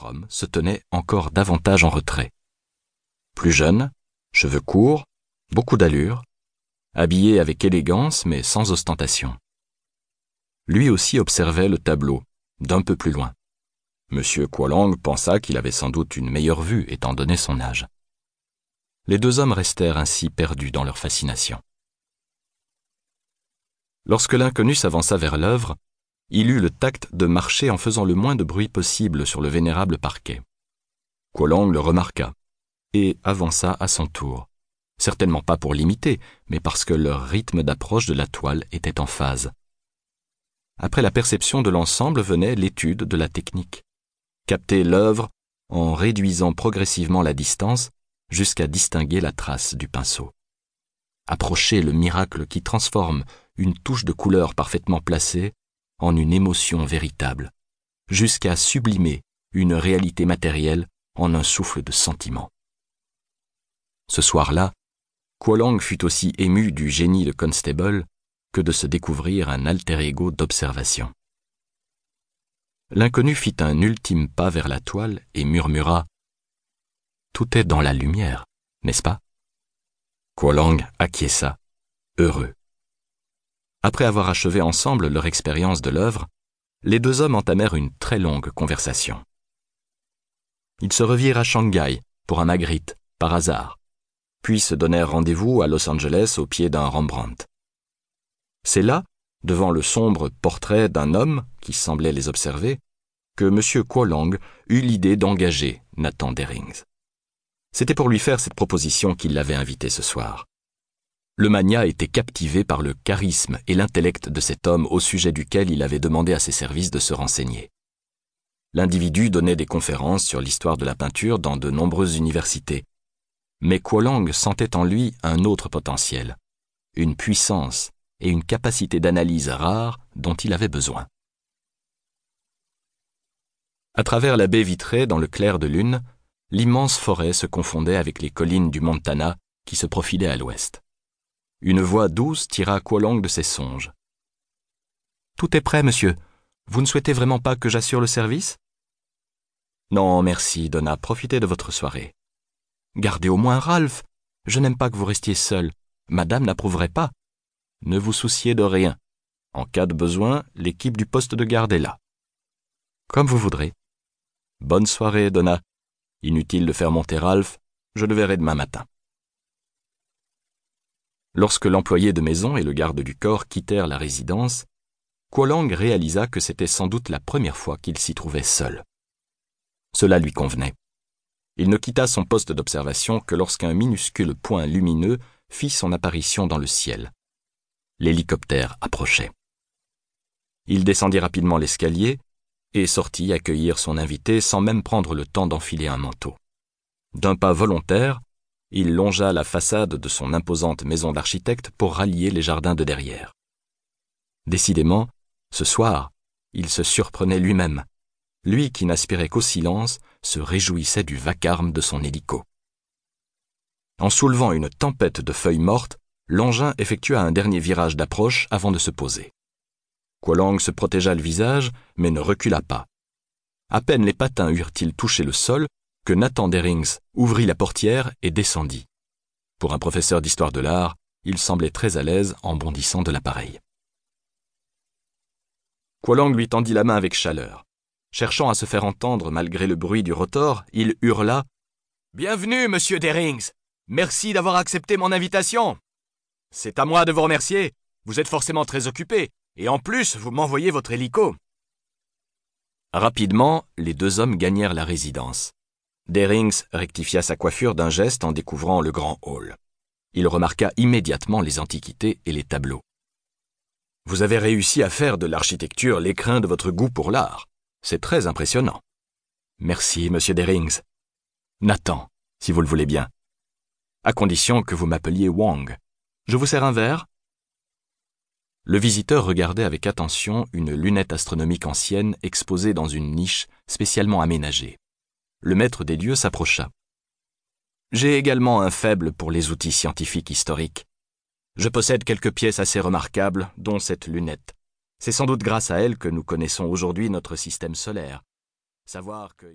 Homme se tenait encore davantage en retrait. Plus jeune, cheveux courts, beaucoup d'allure, habillé avec élégance mais sans ostentation. Lui aussi observait le tableau, d'un peu plus loin. Monsieur Kuolang pensa qu'il avait sans doute une meilleure vue étant donné son âge. Les deux hommes restèrent ainsi perdus dans leur fascination. Lorsque l'inconnu s'avança vers l'œuvre, il eut le tact de marcher en faisant le moins de bruit possible sur le vénérable parquet. Kuolong le remarqua et avança à son tour, certainement pas pour l'imiter, mais parce que leur rythme d'approche de la toile était en phase. Après la perception de l'ensemble venait l'étude de la technique. Capter l'œuvre en réduisant progressivement la distance jusqu'à distinguer la trace du pinceau. Approcher le miracle qui transforme une touche de couleur parfaitement placée en une émotion véritable, jusqu'à sublimer une réalité matérielle en un souffle de sentiment. Ce soir-là, Kuolang fut aussi ému du génie de Constable que de se découvrir un alter ego d'observation. L'inconnu fit un ultime pas vers la toile et murmura Tout est dans la lumière, n'est-ce pas? Kuolang acquiesça, heureux. Après avoir achevé ensemble leur expérience de l'œuvre, les deux hommes entamèrent une très longue conversation. Ils se revirent à Shanghai pour un Magritte, par hasard, puis se donnèrent rendez-vous à Los Angeles au pied d'un Rembrandt. C'est là, devant le sombre portrait d'un homme qui semblait les observer, que M. Kuolang eut l'idée d'engager Nathan Derings. C'était pour lui faire cette proposition qu'il l'avait invité ce soir. Le mania était captivé par le charisme et l'intellect de cet homme au sujet duquel il avait demandé à ses services de se renseigner. L'individu donnait des conférences sur l'histoire de la peinture dans de nombreuses universités. Mais Kuolang sentait en lui un autre potentiel, une puissance et une capacité d'analyse rare dont il avait besoin. À travers la baie vitrée dans le clair de lune, l'immense forêt se confondait avec les collines du Montana qui se profilaient à l'ouest. Une voix douce tira Kuolong de ses songes. Tout est prêt, monsieur. Vous ne souhaitez vraiment pas que j'assure le service? Non, merci, Donna. Profitez de votre soirée. Gardez au moins Ralph. Je n'aime pas que vous restiez seul. Madame n'approuverait pas. Ne vous souciez de rien. En cas de besoin, l'équipe du poste de garde est là. Comme vous voudrez. Bonne soirée, Donna. Inutile de faire monter Ralph. Je le verrai demain matin. Lorsque l'employé de maison et le garde du corps quittèrent la résidence, Kuolang réalisa que c'était sans doute la première fois qu'il s'y trouvait seul. Cela lui convenait. Il ne quitta son poste d'observation que lorsqu'un minuscule point lumineux fit son apparition dans le ciel. L'hélicoptère approchait. Il descendit rapidement l'escalier et sortit accueillir son invité sans même prendre le temps d'enfiler un manteau. D'un pas volontaire, il longea la façade de son imposante maison d'architecte pour rallier les jardins de derrière. Décidément, ce soir, il se surprenait lui-même. Lui qui n'aspirait qu'au silence se réjouissait du vacarme de son hélico. En soulevant une tempête de feuilles mortes, l'engin effectua un dernier virage d'approche avant de se poser. Kuolang se protégea le visage, mais ne recula pas. À peine les patins eurent-ils touché le sol que Nathan Derings ouvrit la portière et descendit. Pour un professeur d'histoire de l'art, il semblait très à l'aise en bondissant de l'appareil. Kuolang lui tendit la main avec chaleur. Cherchant à se faire entendre malgré le bruit du rotor, il hurla Bienvenue, monsieur Derings Merci d'avoir accepté mon invitation C'est à moi de vous remercier. Vous êtes forcément très occupé, et en plus, vous m'envoyez votre hélico. Rapidement, les deux hommes gagnèrent la résidence. Derings rectifia sa coiffure d'un geste en découvrant le grand hall. Il remarqua immédiatement les antiquités et les tableaux. Vous avez réussi à faire de l'architecture l'écrin de votre goût pour l'art. C'est très impressionnant. Merci, monsieur Derings. Nathan, si vous le voulez bien. À condition que vous m'appeliez Wang. Je vous sers un verre Le visiteur regardait avec attention une lunette astronomique ancienne exposée dans une niche spécialement aménagée le maître des lieux s'approcha. J'ai également un faible pour les outils scientifiques historiques. Je possède quelques pièces assez remarquables, dont cette lunette. C'est sans doute grâce à elle que nous connaissons aujourd'hui notre système solaire. Savoir que